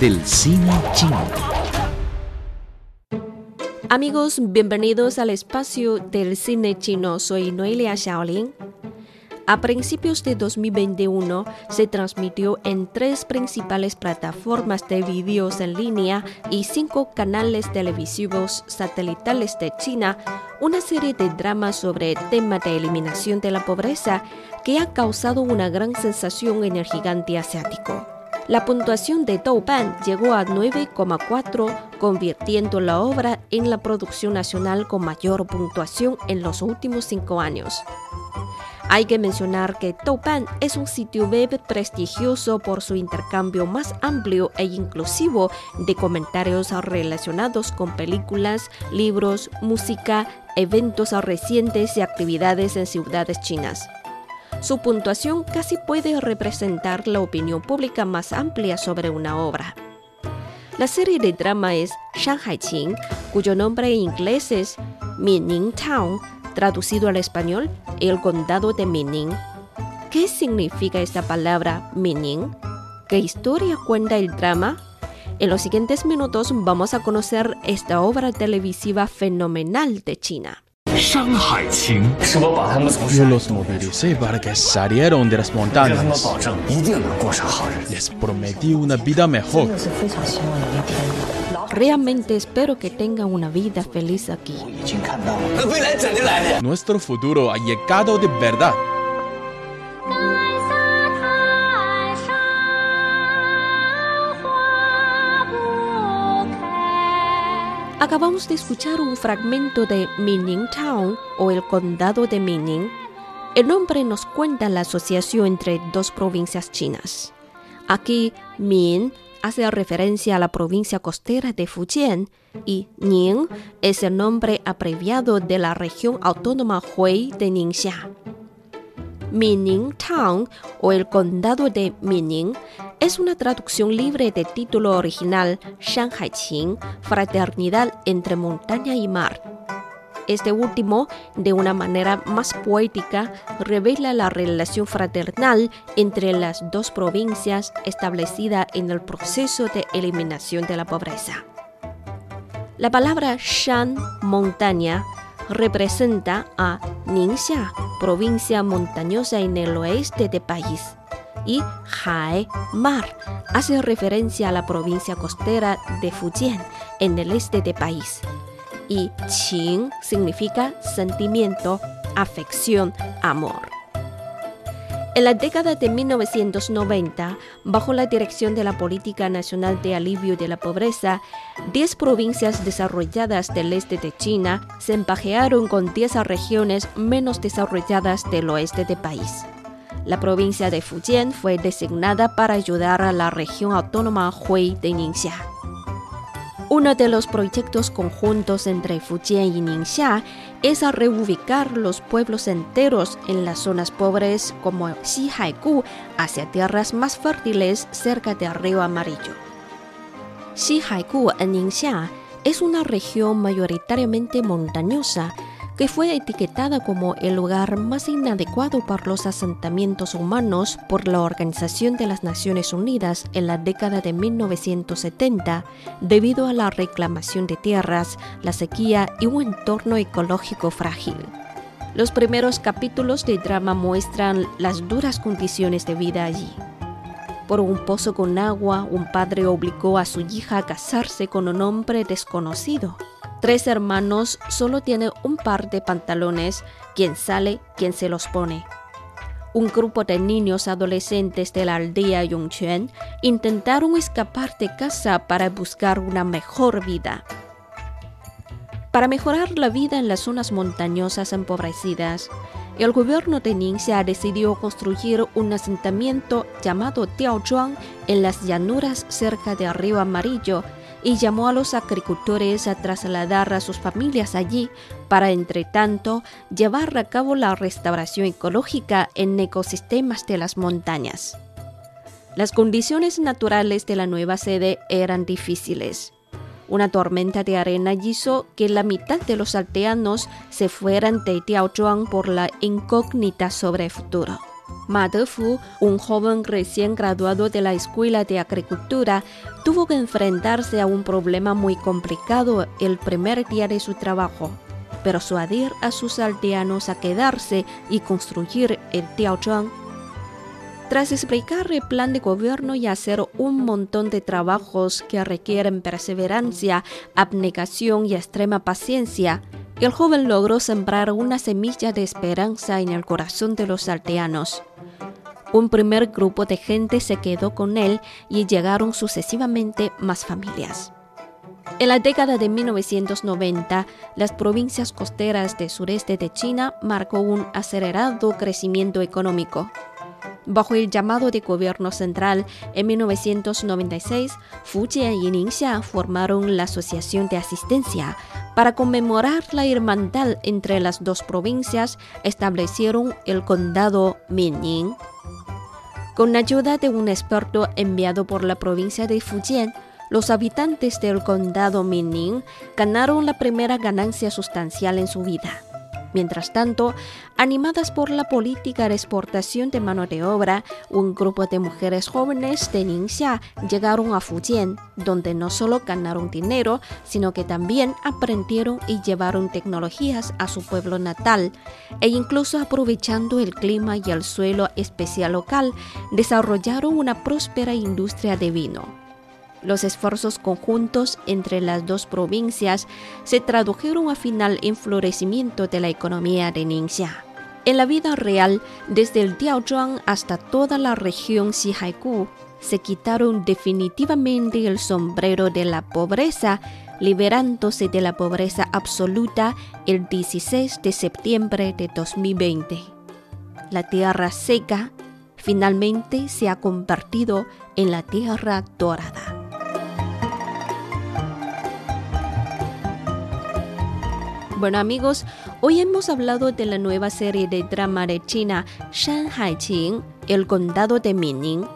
del cine chino. Amigos, bienvenidos al espacio del cine chino. Soy Noelia Shaolin. A principios de 2021 se transmitió en tres principales plataformas de vídeos en línea y cinco canales televisivos satelitales de China una serie de dramas sobre el tema de eliminación de la pobreza que ha causado una gran sensación en el gigante asiático. La puntuación de Douban llegó a 9,4, convirtiendo la obra en la producción nacional con mayor puntuación en los últimos cinco años. Hay que mencionar que Douban es un sitio web prestigioso por su intercambio más amplio e inclusivo de comentarios relacionados con películas, libros, música, eventos recientes y actividades en ciudades chinas. Su puntuación casi puede representar la opinión pública más amplia sobre una obra. La serie de drama es Shanghai Qing, cuyo nombre en inglés es Mining Town, traducido al español, el condado de Mining. ¿Qué significa esta palabra Mining? ¿Qué historia cuenta el drama? En los siguientes minutos vamos a conocer esta obra televisiva fenomenal de China. Yo los movilicé para que salieran de las montañas. Les prometí una vida mejor. Realmente espero que tengan una vida feliz aquí. Nuestro futuro ha llegado de verdad. Acabamos de escuchar un fragmento de Mining Town o el condado de Mining. El nombre nos cuenta la asociación entre dos provincias chinas. Aquí, Min hace referencia a la provincia costera de Fujian y Ning es el nombre abreviado de la región autónoma Hui de Ningxia. Mining Town o el condado de Mining es una traducción libre del título original Shanghai Qing, fraternidad entre montaña y mar. Este último, de una manera más poética, revela la relación fraternal entre las dos provincias establecida en el proceso de eliminación de la pobreza. La palabra Shan, montaña, representa a Ningxia, provincia montañosa en el oeste del país, y Hai, mar, hace referencia a la provincia costera de Fujian, en el este del país. Y Qing significa sentimiento, afección, amor. En la década de 1990, bajo la dirección de la Política Nacional de Alivio de la Pobreza, 10 provincias desarrolladas del este de China se empajearon con 10 regiones menos desarrolladas del oeste del país. La provincia de Fujian fue designada para ayudar a la región autónoma Hui de Ningxia. Uno de los proyectos conjuntos entre Fujian y Ningxia es a reubicar los pueblos enteros en las zonas pobres como Xihaigu hacia tierras más fértiles cerca del río Amarillo. Xihaigu en Ningxia es una región mayoritariamente montañosa que fue etiquetada como el lugar más inadecuado para los asentamientos humanos por la Organización de las Naciones Unidas en la década de 1970 debido a la reclamación de tierras, la sequía y un entorno ecológico frágil. Los primeros capítulos de drama muestran las duras condiciones de vida allí. Por un pozo con agua, un padre obligó a su hija a casarse con un hombre desconocido. Tres hermanos solo tienen un par de pantalones, quien sale, quien se los pone. Un grupo de niños adolescentes de la aldea Yongquan intentaron escapar de casa para buscar una mejor vida. Para mejorar la vida en las zonas montañosas empobrecidas, el gobierno de Ningxia decidió construir un asentamiento llamado Tiaozhuang en las llanuras cerca del río Amarillo y llamó a los agricultores a trasladar a sus familias allí para, entre tanto, llevar a cabo la restauración ecológica en ecosistemas de las montañas. Las condiciones naturales de la nueva sede eran difíciles. Una tormenta de arena hizo que la mitad de los aldeanos se fueran de Tiaozhuang por la incógnita sobre el futuro. Ma Defu, un joven recién graduado de la Escuela de Agricultura, tuvo que enfrentarse a un problema muy complicado el primer día de su trabajo, persuadir a sus aldeanos a quedarse y construir el Tiaozhuang. Tras explicar el plan de gobierno y hacer un montón de trabajos que requieren perseverancia, abnegación y extrema paciencia, el joven logró sembrar una semilla de esperanza en el corazón de los aldeanos. Un primer grupo de gente se quedó con él y llegaron sucesivamente más familias. En la década de 1990, las provincias costeras del sureste de China marcó un acelerado crecimiento económico. Bajo el llamado de gobierno central, en 1996, Fujian y Ningxia formaron la Asociación de Asistencia. Para conmemorar la hermandad entre las dos provincias, establecieron el condado Minning. Con ayuda de un experto enviado por la provincia de Fujian, los habitantes del condado Minning ganaron la primera ganancia sustancial en su vida. Mientras tanto, animadas por la política de exportación de mano de obra, un grupo de mujeres jóvenes de Ningxia llegaron a Fujian, donde no solo ganaron dinero, sino que también aprendieron y llevaron tecnologías a su pueblo natal, e incluso aprovechando el clima y el suelo especial local, desarrollaron una próspera industria de vino. Los esfuerzos conjuntos entre las dos provincias se tradujeron al final en florecimiento de la economía de Ningxia. En la vida real, desde el Diaozhuang hasta toda la región Xihaigu, se quitaron definitivamente el sombrero de la pobreza, liberándose de la pobreza absoluta el 16 de septiembre de 2020. La tierra seca finalmente se ha convertido en la tierra dorada. Bueno amigos, hoy hemos hablado de la nueva serie de drama de China Shanghai Qing, el condado de Minning.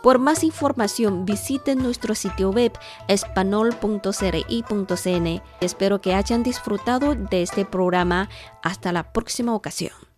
Por más información visiten nuestro sitio web espanol.cri.cn. Espero que hayan disfrutado de este programa. Hasta la próxima ocasión.